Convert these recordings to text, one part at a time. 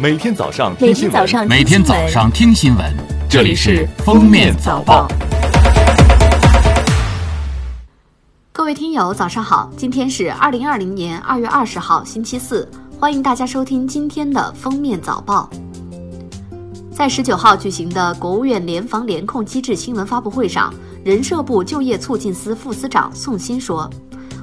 每天早上听新闻每天早上听新闻，这里是《封面早报》。各位听友，早上好！今天是二零二零年二月二十号，星期四，欢迎大家收听今天的《封面早报》。在十九号举行的国务院联防联控机制新闻发布会上，人社部就业促进司副司长宋鑫说。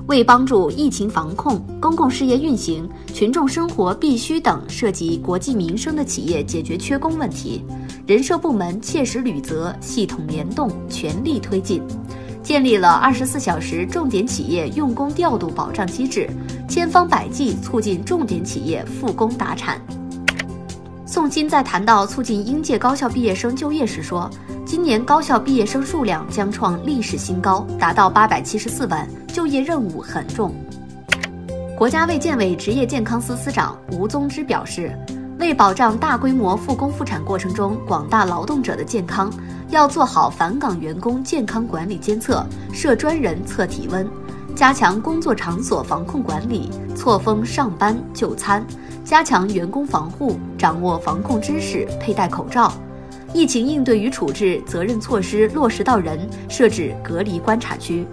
为帮助疫情防控、公共事业运行、群众生活必需等涉及国计民生的企业解决缺工问题，人社部门切实履责、系统联动、全力推进，建立了二十四小时重点企业用工调度保障机制，千方百计促进重点企业复工达产。宋鑫在谈到促进应届高校毕业生就业时说。今年高校毕业生数量将创历史新高，达到八百七十四万，就业任务很重。国家卫健委职业健康司司长吴宗之表示，为保障大规模复工复产过程中广大劳动者的健康，要做好返岗员工健康管理监测，设专人测体温，加强工作场所防控管理，错峰上班就餐，加强员工防护，掌握防控知识，佩戴口罩。疫情应对与处置责任措施落实到人，设置隔离观察区。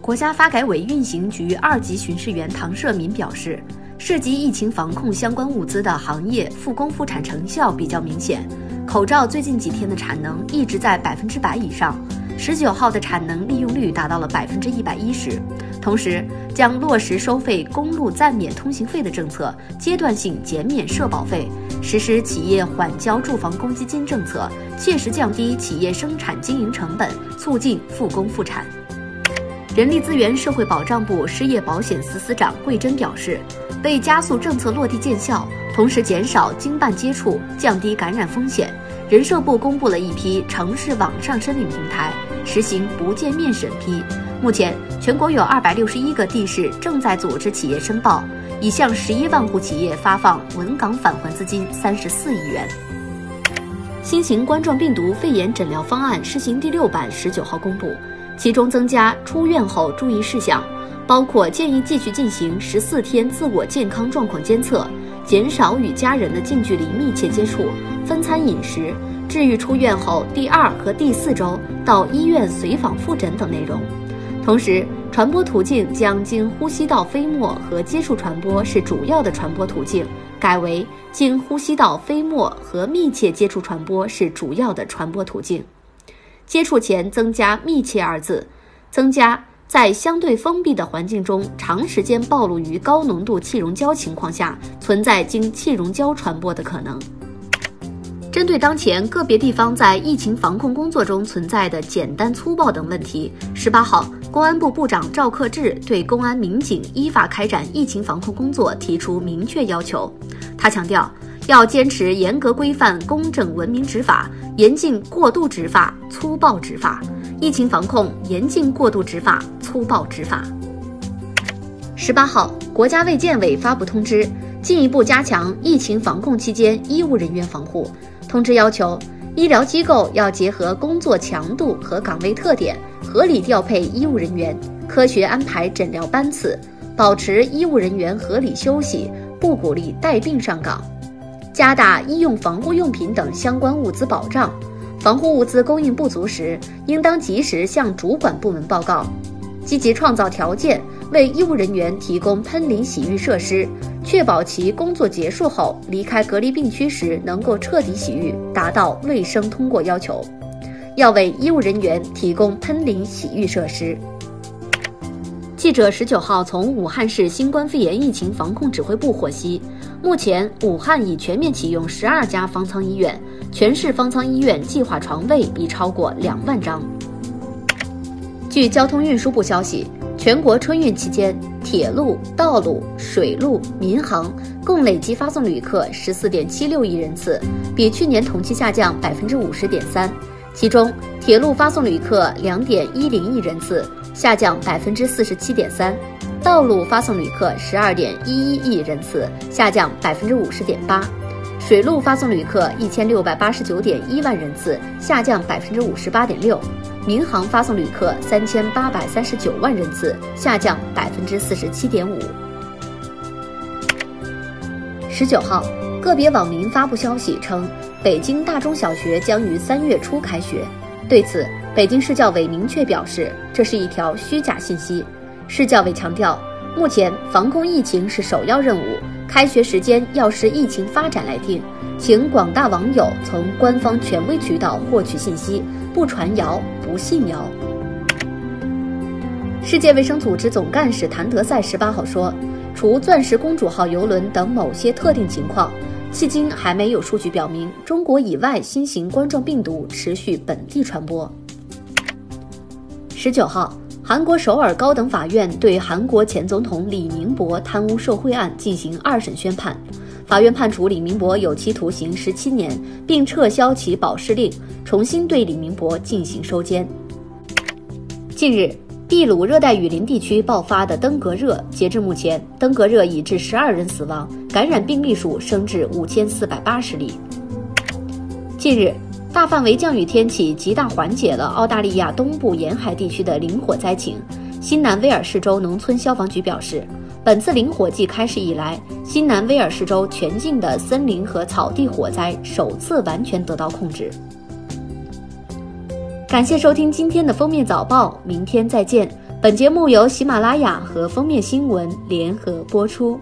国家发改委运行局二级巡视员唐社民表示，涉及疫情防控相关物资的行业复工复产成效比较明显，口罩最近几天的产能一直在百分之百以上。十九号的产能利用率达到了百分之一百一十，同时将落实收费公路暂免通行费的政策，阶段性减免社保费，实施企业缓交住房公积金政策，切实降低企业生产经营成本，促进复工复产。人力资源社会保障部失业保险司司长桂珍表示，为加速政策落地见效，同时减少经办接触，降低感染风险，人社部公布了一批城市网上申领平台。实行不见面审批，目前全国有二百六十一个地市正在组织企业申报，已向十一万户企业发放稳岗返还资金三十四亿元。新型冠状病毒肺炎诊疗方案试行第六版十九号公布，其中增加出院后注意事项，包括建议继续进行十四天自我健康状况监测，减少与家人的近距离密切接触，分餐饮食。治愈出院后第二和第四周到医院随访复诊等内容，同时传播途径将经呼吸道飞沫和接触传播是主要的传播途径，改为经呼吸道飞沫和密切接触传播是主要的传播途径。接触前增加“密切”二字，增加在相对封闭的环境中长时间暴露于高浓度气溶胶情况下存在经气溶胶传播的可能。针对当前个别地方在疫情防控工作中存在的简单粗暴等问题，十八号，公安部部长赵克志对公安民警依法开展疫情防控工作提出明确要求。他强调，要坚持严格规范、公正文明执法，严禁过度执法、粗暴执法。疫情防控严禁过度执法、粗暴执法。十八号，国家卫健委发布通知，进一步加强疫情防控期间医务人员防护。通知要求，医疗机构要结合工作强度和岗位特点，合理调配医务人员，科学安排诊疗班次，保持医务人员合理休息，不鼓励带病上岗，加大医用防护用品等相关物资保障。防护物资供应不足时，应当及时向主管部门报告，积极创造条件，为医务人员提供喷淋洗浴设施。确保其工作结束后离开隔离病区时能够彻底洗浴，达到卫生通过要求。要为医务人员提供喷淋洗浴设施。记者十九号从武汉市新冠肺炎疫情防控指挥部获悉，目前武汉已全面启用十二家方舱医院，全市方舱医院计划床位已超过两万张。据交通运输部消息。全国春运期间，铁路、道路、水路、民航共累计发送旅客十四点七六亿人次，比去年同期下降百分之五十点三。其中，铁路发送旅客两点一零亿人次，下降百分之四十七点三；道路发送旅客十二点一一亿人次，下降百分之五十点八；水路发送旅客一千六百八十九点一万人次，下降百分之五十八点六。民航发送旅客三千八百三十九万人次，下降百分之四十七点五。十九号，个别网民发布消息称，北京大中小学将于三月初开学。对此，北京市教委明确表示，这是一条虚假信息。市教委强调，目前防控疫情是首要任务，开学时间要视疫情发展来定，请广大网友从官方权威渠道获取信息，不传谣，不信谣。世界卫生组织总干事谭德赛十八号说，除“钻石公主号”邮轮等某些特定情况。迄今还没有数据表明中国以外新型冠状病毒持续本地传播。十九号，韩国首尔高等法院对韩国前总统李明博贪污受贿案进行二审宣判，法院判处李明博有期徒刑十七年，并撤销其保释令，重新对李明博进行收监。近日。秘鲁热带雨林地区爆发的登革热，截至目前，登革热已致十二人死亡，感染病例数升至五千四百八十例。近日，大范围降雨天气极大缓解了澳大利亚东部沿海地区的林火灾情。新南威尔士州农村消防局表示，本次林火季开始以来，新南威尔士州全境的森林和草地火灾首次完全得到控制。感谢收听今天的封面早报，明天再见。本节目由喜马拉雅和封面新闻联合播出。